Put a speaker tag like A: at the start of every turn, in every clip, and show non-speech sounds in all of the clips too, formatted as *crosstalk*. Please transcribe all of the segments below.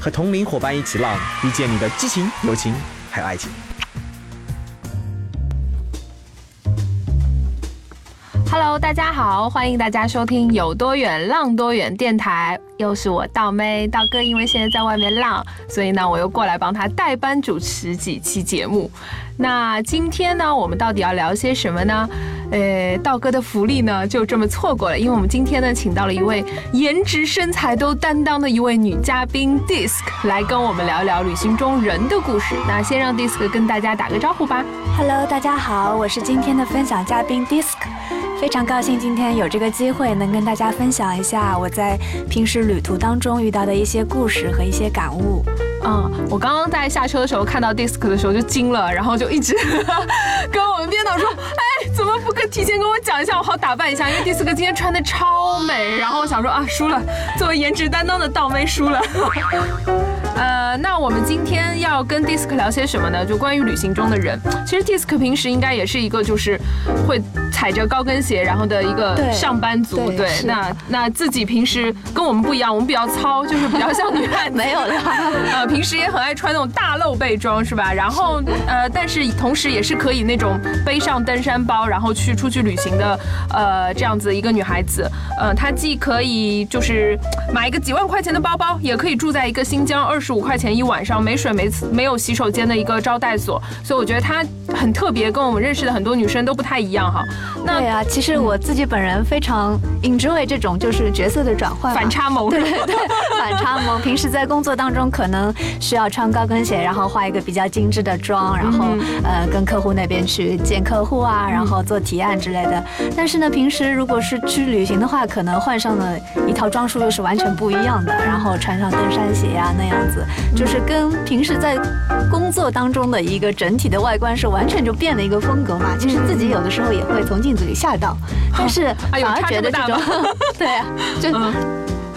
A: 和同龄伙伴一起浪，遇见你的激情、友情，还有爱情。
B: Hello，大家好，欢迎大家收听有多远浪多远电台，又是我道妹道哥，因为现在在外面浪，所以呢，我又过来帮他代班主持几期节目。那今天呢，我们到底要聊些什么呢？呃，道哥的福利呢，就这么错过了，因为我们今天呢，请到了一位颜值身材都担当的一位女嘉宾 Disc 来跟我们聊一聊旅行中人的故事。那先让 Disc 跟大家打个招呼吧。
C: Hello，大家好，我是今天的分享嘉宾 Disc，非常高兴今天有这个机会能跟大家分享一下我在平时旅途当中遇到的一些故事和一些感悟。
B: 嗯，我刚刚在下车的时候看到 Disc 的时候就惊了，然后就一直 *laughs* 跟我们编导说：“哎，怎么不跟提前跟我讲一下，我好打扮一下？因为 Disc 今天穿的超美。”然后我想说啊，输了，作为颜值担当的倒妹输了。*laughs* 呃，那我们今天要跟 Disc 聊些什么呢？就关于旅行中的人。其实 Disc 平时应该也是一个就是会踩着高跟鞋然后的一个上班族。对，那那自己平时跟我们不一样，我们比较糙，就是比较像女汉子。*laughs*
C: 没有了。*laughs*
B: 呃，平时也很爱穿那种大露背装，是吧？然后呃，但是同时也是可以那种背上登山包，然后去出去旅行的，呃，这样子一个女孩子。呃，她既可以就是买一个几万块钱的包包，也可以住在一个新疆二。十五块钱一晚上，没水没没有洗手间的一个招待所，所以我觉得她很特别，跟我们认识的很多女生都不太一样哈。
C: 那对啊，其实我自己本人非常 enjoy 这种就是角色的转换，
B: 反差萌，
C: 对对对，*laughs* 反差萌。平时在工作当中可能需要穿高跟鞋，然后化一个比较精致的妆，然后呃跟客户那边去见客户啊，然后做提案之类的。但是呢，平时如果是去旅行的话，可能换上了一套装束又是完全不一样的，然后穿上登山鞋呀那样子。就是跟平时在工作当中的一个整体的外观是完全就变了一个风格嘛。其实自己有的时候也会从镜子里吓到，*laughs* 但是反而觉得这种，*laughs* 对啊，*laughs* 就。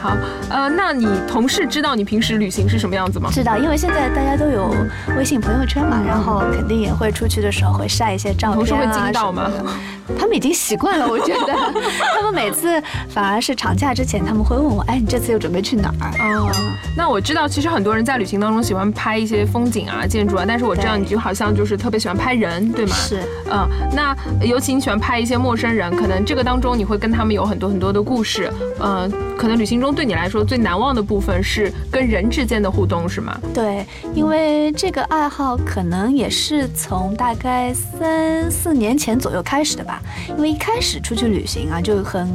B: 好，呃，那你同事知道你平时旅行是什么样子吗？
C: 知道，因为现在大家都有微信朋友圈嘛，然后肯定也会出去的时候会晒一些照片啊。
B: 同事会惊到吗？
C: 他们已经习惯了，我觉得。*laughs* 他们每次反而是长假之前，他们会问我，哎，你这次又准备去哪儿？
B: 哦，那我知道，其实很多人在旅行当中喜欢拍一些风景啊、建筑啊，但是我知道你就好像就是特别喜欢拍人，对吗？
C: 是。
B: 嗯，那尤其你喜欢拍一些陌生人，可能这个当中你会跟他们有很多很多的故事。嗯，可能旅行中。对你来说最难忘的部分是跟人之间的互动，是吗？
C: 对，因为这个爱好可能也是从大概三四年前左右开始的吧。因为一开始出去旅行啊，就很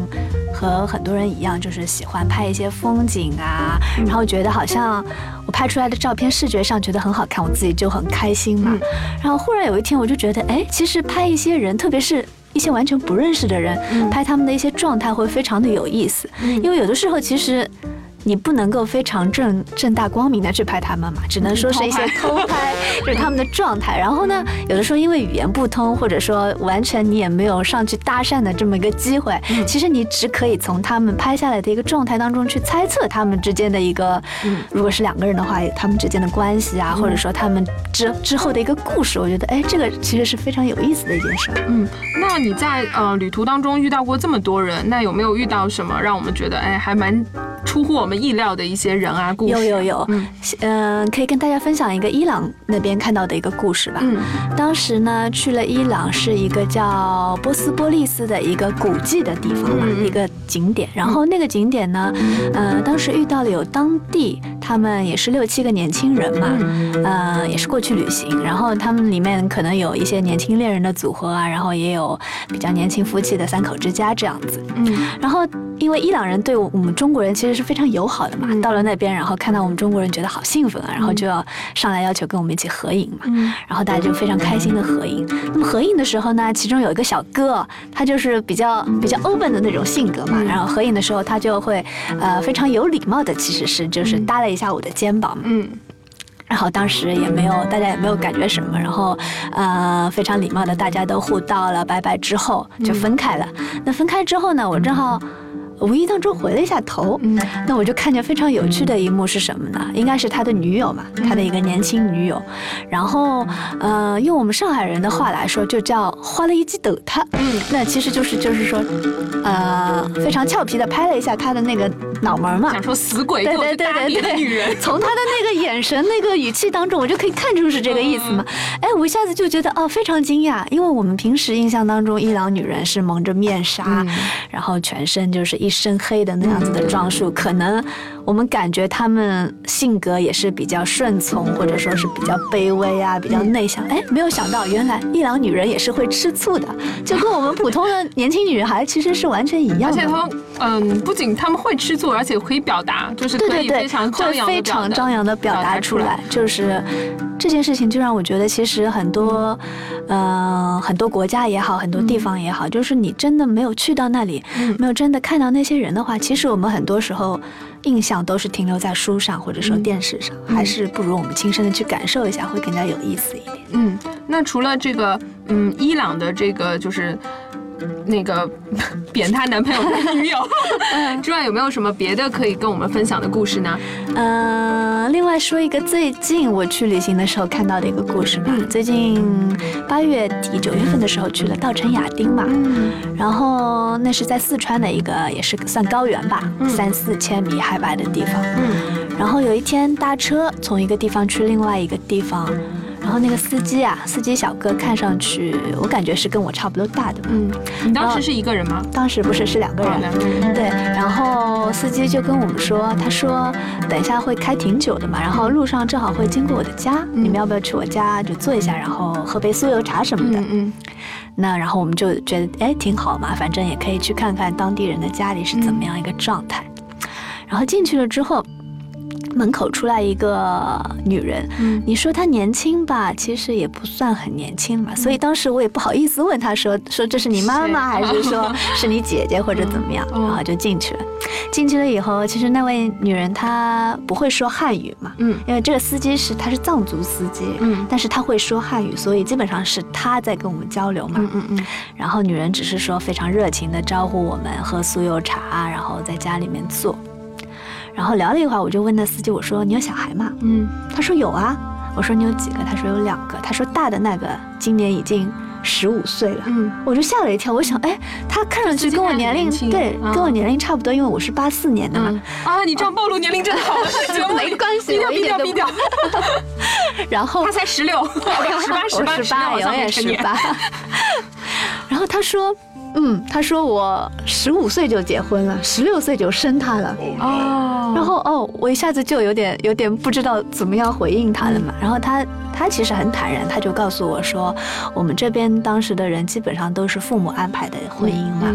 C: 和很多人一样，就是喜欢拍一些风景啊，然后觉得好像我拍出来的照片视觉上觉得很好看，我自己就很开心嘛。然后忽然有一天，我就觉得，哎，其实拍一些人，特别是。一些完全不认识的人拍他们的一些状态会非常的有意思，因为有的时候其实。你不能够非常正正大光明的去拍他们嘛，只能说是一些偷拍，就是他们的状态。然后呢，有的时候因为语言不通，或者说完全你也没有上去搭讪的这么一个机会，其实你只可以从他们拍下来的一个状态当中去猜测他们之间的一个，如果是两个人的话，他们之间的关系啊，或者说他们之之后的一个故事。我觉得，哎，这个其实是非常有意思的一件事。
B: 嗯，那你在呃旅途当中遇到过这么多人，那有没有遇到什么让我们觉得，哎，还蛮出乎我们？意料的一些人啊，故
C: 事有有有，嗯，可以跟大家分享一个伊朗那边看到的一个故事吧。嗯，当时呢去了伊朗，是一个叫波斯波利斯的一个古迹的地方嘛，一个景点。然后那个景点呢，呃，当时遇到了有当地，他们也是六七个年轻人嘛，呃，也是过去旅行。然后他们里面可能有一些年轻恋人的组合啊，然后也有比较年轻夫妻的三口之家这样子。嗯，然后因为伊朗人对我们中国人其实是非常友。好的嘛，到了那边，然后看到我们中国人，觉得好兴奋啊，然后就要上来要求跟我们一起合影嘛，然后大家就非常开心的合影。那么合影的时候呢，其中有一个小哥，他就是比较比较 open 的那种性格嘛，然后合影的时候，他就会呃非常有礼貌的，其实是就是搭了一下我的肩膀，嗯。然后当时也没有，大家也没有感觉什么，然后，呃，非常礼貌的大家都互道了拜拜之后就分开了。那分开之后呢，我正好。无意当中回了一下头，那我就看见非常有趣的一幕是什么呢？应该是他的女友嘛，他的一个年轻女友。然后，呃，用我们上海人的话来说，就叫花了一记抖他。嗯，那其实就是就是说，呃，非常俏皮的拍了一下他的那个脑门嘛。
B: 想说死鬼，对对对对对，女人。
C: 从他的那个眼神、那个语气当中，我就可以看出是这个意思嘛。哎，我一下子就觉得哦，非常惊讶，因为我们平时印象当中，伊朗女人是蒙着面纱，然后全身就是一。一身黑的那样子的装束，可能我们感觉他们性格也是比较顺从，或者说是比较卑微啊，比较内向。哎，没有想到，原来伊朗女人也是会吃醋的，就跟我们普通的年轻女孩其实是完全一样的。
B: 而且她们，嗯，不仅他们会吃醋，而且可以表达，就是可以非常张扬
C: 非常张扬的表达出来。就是这件事情，就让我觉得，其实很多，嗯，很多国家也好，很多地方也好，就是你真的没有去到那里，没有真的看到。那些人的话，其实我们很多时候印象都是停留在书上或者说电视上，还是不如我们亲身的去感受一下，会更加有意思一点。
B: 嗯，那除了这个，嗯，伊朗的这个就是。那个 *laughs* 扁他男朋友的女友 *laughs* *laughs* 之外，有没有什么别的可以跟我们分享的故事呢？
C: 嗯，另外说一个最近我去旅行的时候看到的一个故事吧。最近八月底九月份的时候去了稻城亚丁嘛，然后那是在四川的一个也是算高原吧，三四千米海拔的地方。嗯然后有一天搭车从一个地方去另外一个地方。然后那个司机啊，司机小哥看上去，我感觉是跟我差不多大的。
B: 嗯，你当时是一个人吗？
C: 当时不是，是两个人。
B: 两个人。
C: 对，然后司机就跟我们说，他说等一下会开挺久的嘛，然后路上正好会经过我的家，你们要不要去我家就坐一下，然后喝杯酥油茶什么的？嗯嗯。那然后我们就觉得哎挺好嘛，反正也可以去看看当地人的家里是怎么样一个状态。然后进去了之后。门口出来一个女人，你说她年轻吧，其实也不算很年轻嘛，所以当时我也不好意思问她说说这是你妈妈还是说 *laughs* 是你姐姐或者怎么样，然后就进去了。进去了以后，其实那位女人她不会说汉语嘛，嗯，因为这个司机是他是藏族司机，嗯，但是他会说汉语，所以基本上是他在跟我们交流嘛，嗯嗯嗯。然后女人只是说非常热情的招呼我们喝酥油茶，然后在家里面坐。然后聊了一会儿，我就问那司机，我说你有小孩吗？嗯，他说有啊。我说你有几个？他说有两个。他说大的那个今年已经十五岁了。嗯，我就吓了一跳。我想，哎，他看上去跟我年龄对，跟我年龄差不多，因为我是八四年的嘛。
B: 啊，你这样暴露年龄真的好，*laughs*
C: 没关系，
B: 低调低调。*laughs*
C: 然后
B: 他才十六，*laughs* 十八十八
C: 十八，我也十八。然后他说。嗯，他说我十五岁就结婚了，十六岁就生他了。哦，然后哦，我一下子就有点有点不知道怎么样回应他了嘛。然后他他其实很坦然，他就告诉我说，我们这边当时的人基本上都是父母安排的婚姻嘛。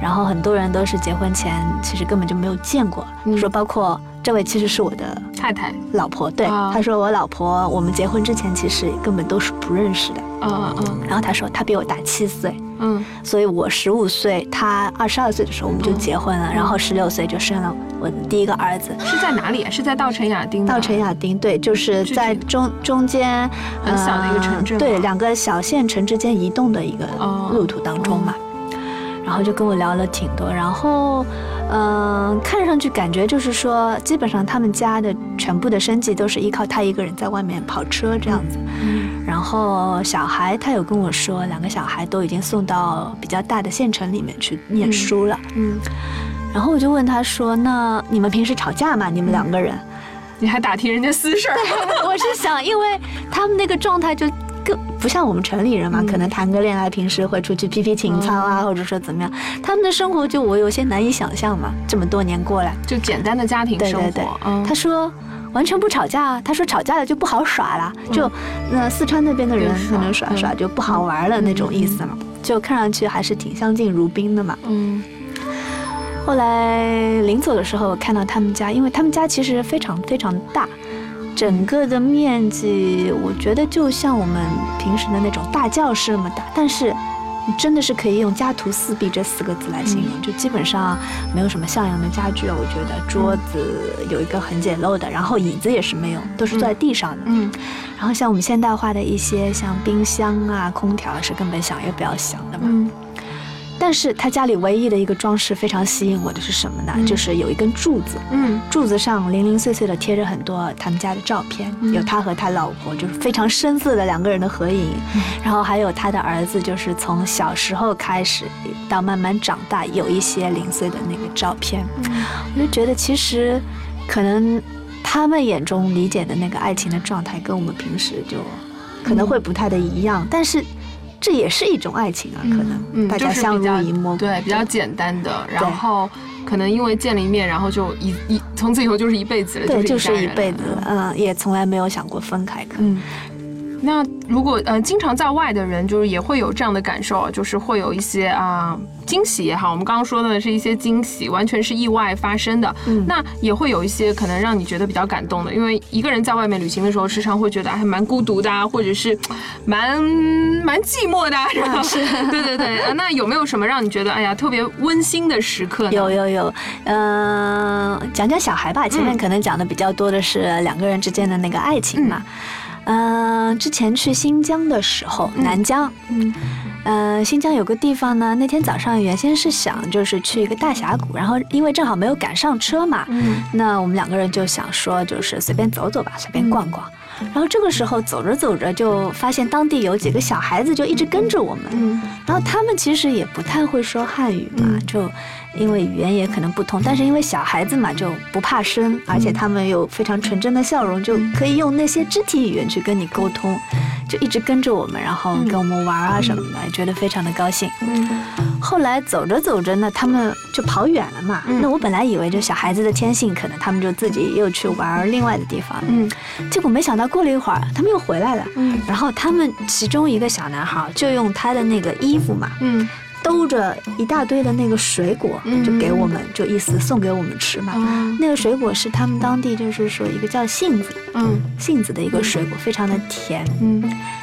C: 然后很多人都是结婚前其实根本就没有见过。说包括这位其实是我的
B: 太太
C: 老婆，对，他说我老婆我们结婚之前其实根本都是不认识的。嗯嗯嗯。然后他说他比我大七岁。嗯，所以我十五岁，他二十二岁的时候我们就结婚了，然后十六岁就生了我的第一个儿子。
B: 是在哪里啊？是在稻城亚丁。
C: 稻城亚丁，对，就是在中中间
B: 很小的一个城镇，
C: 对，两个小县城之间移动的一个路途当中嘛。然后就跟我聊了挺多，然后。嗯，看上去感觉就是说，基本上他们家的全部的生计都是依靠他一个人在外面跑车这样子。嗯。然后小孩，他有跟我说，两个小孩都已经送到比较大的县城里面去念书了。嗯。然后我就问他说：“那你们平时吵架吗？你们两个人？” *laughs*
B: 你还打听人家私事儿？
C: 我是想，因为他们那个状态就。不像我们城里人嘛，可能谈个恋爱，平时会出去批批情操啊，或者说怎么样，他们的生活就我有些难以想象嘛。这么多年过来，
B: 就简单的家庭生活。
C: 对对对，他说完全不吵架，他说吵架了就不好耍了，就那四川那边的人可能耍耍就不好玩了那种意思嘛，就看上去还是挺相敬如宾的嘛。嗯。后来临走的时候我看到他们家，因为他们家其实非常非常大。整个的面积，我觉得就像我们平时的那种大教室那么大，但是真的是可以用家徒四壁这四个字来形容，就基本上没有什么像样的家具啊。我觉得桌子有一个很简陋的，然后椅子也是没有，都是坐在地上的。
B: 嗯，
C: 然后像我们现代化的一些像冰箱啊、空调是根本想也不要想的嘛。
B: 嗯
C: 但是他家里唯一的一个装饰非常吸引我的是什么呢？
B: 嗯。
C: 就是有一根柱子，
B: 嗯。
C: 柱子上零零碎碎的贴着很多他们家的照片，
B: 嗯。
C: 有他和他老婆，就是非常深色的两个人的合影，
B: 嗯。
C: 然后还有他的儿子，就是从小时候开始到慢慢长大，有一些零碎的那个照片，我就觉得其实可能他们眼中理解的那个爱情的状态，跟我们平时就可能会不太的一样，但是这也是一种爱情啊，可能、
B: 嗯，
C: 大家
B: 就是
C: 相
B: 比较
C: 濡以沫，
B: 对，比较简单的，然后可能因为见了一面，然后就一一从此以后就是一辈子了，
C: 对，
B: 就
C: 就是是
B: 一
C: 辈子
B: 了。
C: 了，嗯，也从来没有想过分开，可能。
B: 嗯，那如果呃经常在外的人，就是也会有这样的感受啊，就是会有一些啊、惊喜也好，我们刚刚说的是一些惊喜，完全是意外发生的。
C: 嗯
B: 那也会有一些可能让你觉得比较感动的，因为一个人在外面旅行的时候，时常会觉得还蛮孤独的啊，或者是 *tsk* 蛮蛮寂寞的、*laughs* 啊。然后是对对对，呃那有没有什么让你觉得哎呀特别温馨的时刻呢？
C: 有有有，嗯、讲讲小孩吧。前面
B: 嗯
C: 可能讲的比较多的是两个人之间的那个爱情嘛。嗯、之前去新疆的时候，南疆，
B: 嗯。
C: 呃，新疆有个地方呢，那天早上原先是想就是去一个大峡谷，然后因为正好没有赶上车嘛，
B: 嗯。
C: 那我们两个人就想说就是随便走走吧，随便逛逛。然后这个时候走着走着就发现当地有几个小孩子就一直跟着我们，
B: 嗯
C: 然后他们其实也不太会说汉语嘛，
B: 嗯
C: 就因为语言也可能不通，但是因为小孩子嘛就不怕生，而且他们有非常纯真的笑容，就可以用那些肢体语言去跟你沟通，就一直跟着我们，然后跟我们玩啊什么的，也觉得非常的高兴。
B: 嗯
C: 后来走着走着呢，他们就跑远了嘛。
B: 嗯
C: 那我本来以为就小孩子的天性，可能他们就自己又去玩另外的地方，
B: 嗯
C: 结果没想到过了一会儿，他们又回来了。
B: 嗯
C: 然后他们其中一个小男孩就用他的那个衣服嘛，
B: 嗯
C: 兜着一大堆的那个水果，
B: 嗯
C: 就给我们，就意思送给我们吃嘛。
B: 哦
C: 那个水果是他们当地就是说一个叫杏子，
B: 嗯
C: 杏子的一个水果，非常的甜。
B: 嗯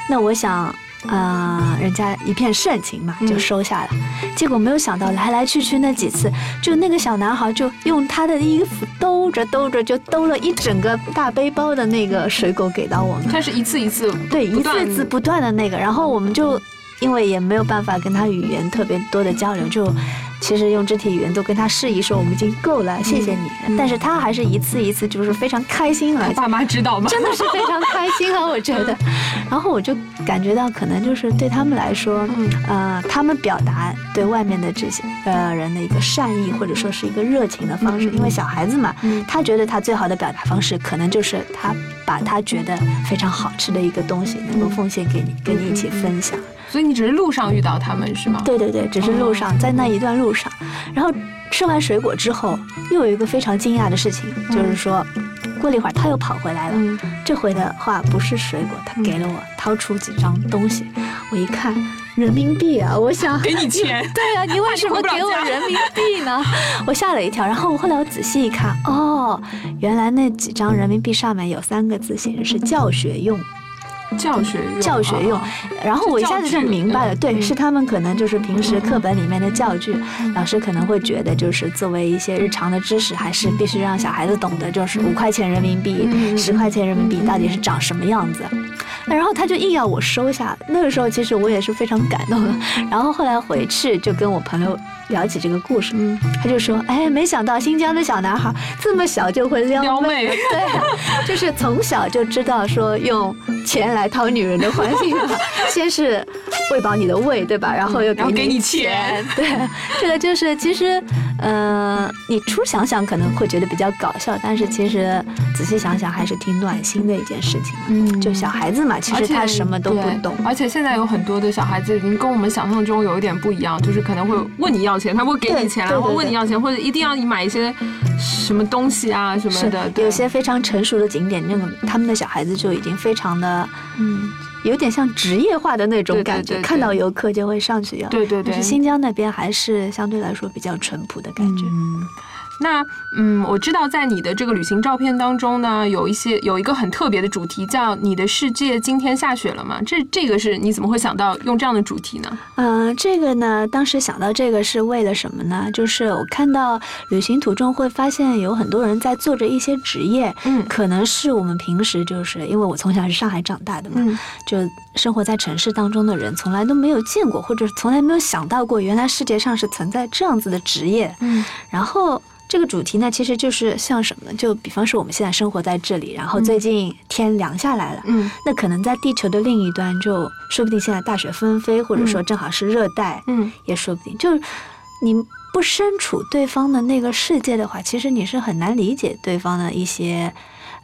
C: 那我想，呃，人家一片盛情嘛，
B: 嗯
C: 就收下了。结果没有想到来来去去那几次，就那个小男孩就用他的衣服兜着兜着，就兜了一整个大背包的那个水果给到我们。
B: 他是一次一次
C: 对，一
B: 次一
C: 次次不断的那个，然后我们就因为也没有办法跟他语言特别多的交流，就其实用肢体语言都跟他示意说我们已经够了，谢谢你。
B: 嗯
C: 但是他还是一次一次就是非常开心啊，*laughs*
B: 爸妈知道吗？
C: 真的是非常开心啊，我觉得。*laughs* 然后我就感觉到，可能就是对他们来说，
B: 嗯
C: 呃，他们表达对外面的这些呃人的一个善意，或者说是一个热情的方式。因为小孩子嘛，
B: 嗯
C: 他觉得他最好的表达方式，可能就是他把他觉得非常好吃的一个东西，能够奉献给你，跟你一起分享。
B: 所以你只是路上遇到他们是吗？
C: 对对对，只是路
B: 哦
C: 上，在那一段路上，然后吃完水果之后，又有一个非常惊讶的事情，就是说，过了一会儿他又跑回来了。
B: 嗯
C: 这回的话不是水果，他给了我掏出几张东西，我一看人民币啊，我想
B: 给你钱。*laughs*
C: 对啊，你为什么给我人民币呢？*laughs* 我吓了一跳，然后后来我仔细一看，哦，原来那几张人民币上面有三个字显示是教学用，
B: 教学用，
C: 教学用。
B: 哦。
C: 然后我一下子就明白了，对，
B: 是
C: 他们可能就是平时课本里面的教具，老师可能会觉得就是作为一些日常的知识，还是必须让小孩子懂得，就是五块钱人民币、
B: 嗯
C: 十块钱人民币到底是长什么样子。那然后他就硬要我收下，那个时候其实我也是非常感动的。然后后来回去就跟我朋友聊起这个故事，
B: 嗯
C: 他就说：“哎，没想到新疆的小男孩这么小就会撩
B: 撩
C: 妹，
B: 妹 *laughs*
C: 对啊，就是从小就知道说用钱来讨女人的欢心嘛。先是喂饱你的胃，对吧？然后又
B: 给你
C: 你
B: 钱，
C: 对，这个就是其实，呃，你初想想可能会觉得比较搞笑，但是其实仔细想想还是挺暖心的一件事情。
B: 嗯
C: 就小孩子嘛，其实他什么都不懂。
B: 而且现在有很多的小孩子已经跟我们想象中有一点不一样，就是可能会问你要钱，他会给你钱，然后问你要钱，或者一定要你买一些什么东西啊什么
C: 是
B: 的。对
C: 有些非常成熟的景点，那个他们的小孩子就已经非常的，
B: 嗯，
C: 有点像职业化的那种感觉，
B: 对对
C: 看到游客就会上去要。
B: 对对对
C: 但是。新疆那边还是相对来说比较淳朴的感觉。
B: 嗯，那嗯，我知道在你的这个旅行照片当中呢，有一些有一个很特别的主题，叫“你的世界今天下雪了吗？”这这个是你怎么会想到用这样的主题呢？
C: 嗯，这个呢，当时想到这个是为了什么呢？就是我看到旅行途中会发现有很多人在做着一些职业，
B: 嗯
C: 可能是我们平时就是因为我从小是上海长大的嘛，
B: 嗯
C: 就生活在城市当中的人从来都没有见过，或者从来没有想到过，原来世界上是存在这样子的职业。
B: 嗯
C: 然后这个主题呢，其实就是像什么呢？就比方说我们现在生活在这里，然后最近天凉下来了，
B: 嗯
C: 那可能在地球的另一端，就说不定现在大雪纷飞，或者说正好是热带，
B: 嗯
C: 也说不定。就是你不身处对方的那个世界的话，其实你是很难理解对方的一些。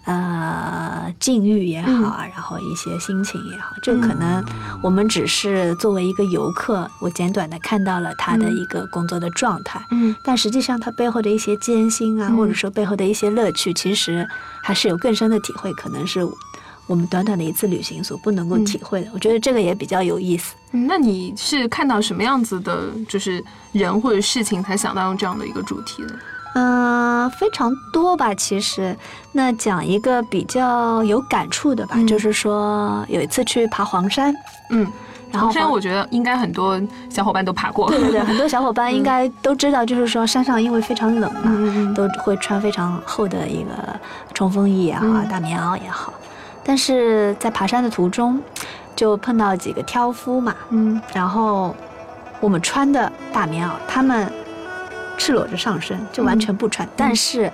C: 呃，境遇也好啊，然后一些心情也好，就可能我们只是作为一个游客，我简短的看到了他的一个工作的状态，
B: 嗯
C: 但实际上他背后的一些艰辛啊，
B: 嗯
C: 或者说背后的一些乐趣，其实还是有更深的体会，可能是我们短短的一次旅行所不能够体会的。我觉得这个也比较有意思。
B: 嗯，那你是看到什么样子的，就是人或者事情才想到用这样的一个主题的？
C: 嗯、非常多吧，其实。那讲一个比较有感触的吧，
B: 嗯
C: 就是说有一次去爬黄山，
B: 嗯，
C: 然后
B: 黄山我觉得应该很多小伙伴都爬过。
C: 对对对，*laughs* 很多小伙伴应该都知道，就是说山上因为非常冷嘛，都会穿非常厚的一个冲锋衣也好，
B: 嗯
C: 大棉袄也好。但是在爬山的途中，就碰到几个挑夫嘛，
B: 嗯
C: 然后我们穿的大棉袄，他们赤裸着上身，就完全不穿。但是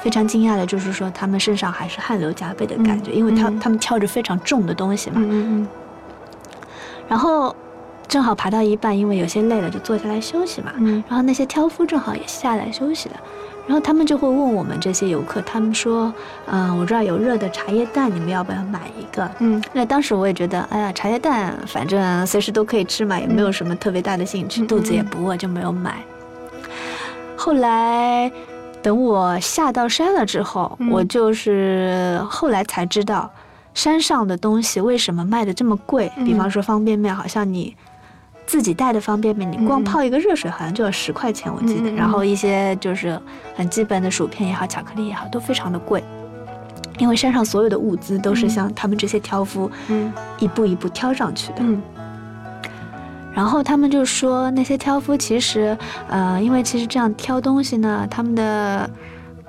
C: 非常惊讶的就是说，他们身上还是汗流浃背的感觉，
B: 嗯
C: 因为他
B: 嗯
C: 他们挑着非常重的东西嘛。
B: 嗯嗯
C: 然后正好爬到一半，因为有些累了，就坐下来休息嘛。
B: 嗯
C: 然后那些挑夫正好也下来休息了，然后他们就会问我们这些游客，他们说，嗯、我这儿有热的茶叶蛋，你们要不要买一个？
B: 嗯
C: 那当时我也觉得，哎呀，茶叶蛋反正随时都可以吃嘛，也没有什么特别大的兴趣，
B: 嗯
C: 肚子也不饿，就没有买。后来等我下到山了之后，
B: 嗯
C: 我就是后来才知道，山上的东西为什么卖的这么贵。
B: 嗯
C: 比方说方便面，好像你。自己带的方便面，你光
B: 嗯
C: 泡一个热水好像就要十块钱，我记得。然后一些就是很基本的薯片也好，巧克力也好，都非常的贵。因为山上所有的物资都是
B: 嗯
C: 像他们这些挑夫
B: 嗯
C: 一步一步挑上去的。
B: 嗯
C: 然后他们就说，那些挑夫其实，呃，因为其实这样挑东西呢，他们的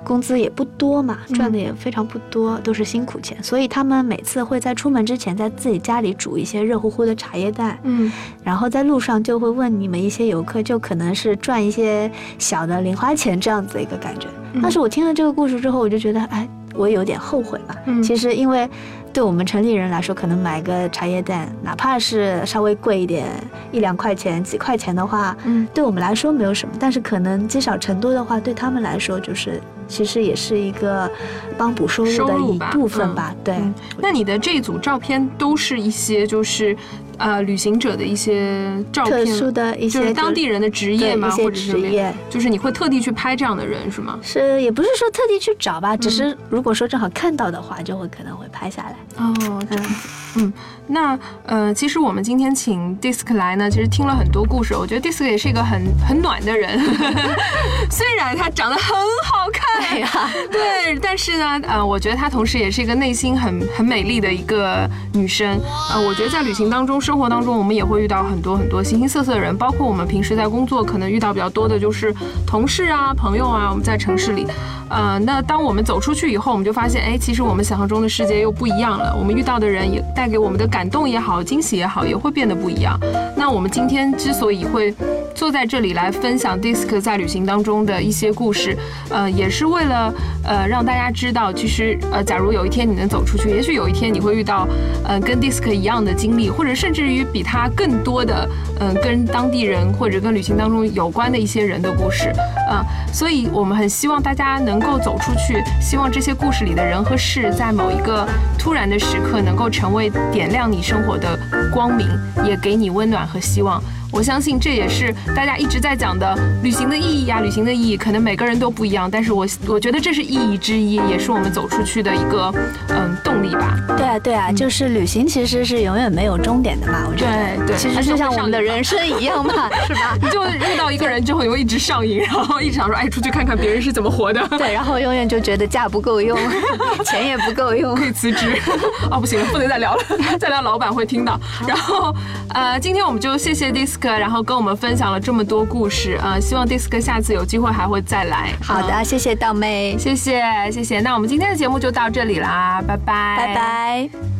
C: 工资也不多嘛，
B: 嗯。
C: 赚的也非常不多，都是辛苦钱，所以他们每次会在出门之前，在自己家里煮一些热乎乎的茶叶蛋，
B: 嗯。
C: 然后在路上就会问你们一些游客，就可能是赚一些小的零花钱这样子的一个感觉。
B: 嗯。
C: 但是我听了这个故事之后，我就觉得，哎，我有点后悔吧。
B: 嗯。
C: 其实因为对我们城里人来说，可能买个茶叶蛋，哪怕是稍微贵一点，一两块钱、几块钱的话，
B: 嗯
C: 对我们来说没有什么。但是可能积少成多的话，对他们来说，就是其实也是一个帮补收入的一部分吧。对。
B: 嗯，那你的这一组照片都是一些就是呃旅行者的一些照
C: 特
B: 片，
C: 殊的一些
B: 就是当地人的职业吗？
C: 对一些
B: 或者是
C: 职业，
B: 就是你会特地去拍这样的人是吗？
C: 是也不是说特地去找吧，只
B: 嗯
C: 是如果说正好看到的话，就会可能会拍下来。
B: 哦，这样
C: 嗯，
B: 那呃，其实我们今天请 Disc 来呢，其实听了很多故事。我觉得 Disc 也是一个很很暖的人，*laughs* 虽然他长得很好看，
C: 对呀，
B: 对，但是呢，呃，我觉得她同时也是一个内心很很美丽的一个女生。呃，我觉得在旅行当中、生活当中，我们也会遇到很多很多形形色色的人，包括我们平时在工作可能遇到比较多的就是同事啊、朋友啊。我们在城市里，呃，那当我们走出去以后，我们就发现，哎，其实我们想象中的世界又不一样了。我们遇到的人也带给我们的感动也好、惊喜也好，也会变得不一样。那我们今天之所以会坐在这里来分享 Disc 在旅行当中的一些故事，呃，也是为了呃让大家知道，其实呃，假如有一天你能走出去，也许有一天你会遇到呃跟 Disc 一样的经历，或者甚至至于比他更多的嗯、跟当地人或者跟旅行当中有关的一些人的故事，啊、所以我们很希望大家能够走出去，希望这些故事里的人和事，在某一个突然的时刻，能够成为点亮你生活的光明，也给你温暖和希望。我相信这也是大家一直在讲的旅行的意义啊，旅行的意义可能每个人都不一样，但是我我觉得这是意义之一，也是我们走出去的一个嗯动力吧。
C: 对啊，对啊，就是旅行其实是永远没有终点的嘛，我觉得。
B: 对对
C: 其实就像我们的人生一样嘛，*laughs* 是吧？
B: 你就遇到一个人之后，你会一直上瘾，然后一直想说，哎，出去看看别人是怎么活的。*laughs*
C: 对，然后永远就觉得假不够用，*laughs* 钱也不够用，
B: 可以辞职。哦，不行了，不能再聊了，再聊老板会听到。然后，呃，今天我们就谢谢 Disc，然后跟我们分享了这么多故事。呃，希望 Disc 下次有机会还会再来。
C: 好的，
B: 嗯
C: 谢谢道妹，
B: 谢谢谢谢。那我们今天的节目就到这里啦，拜拜
C: 拜。拜。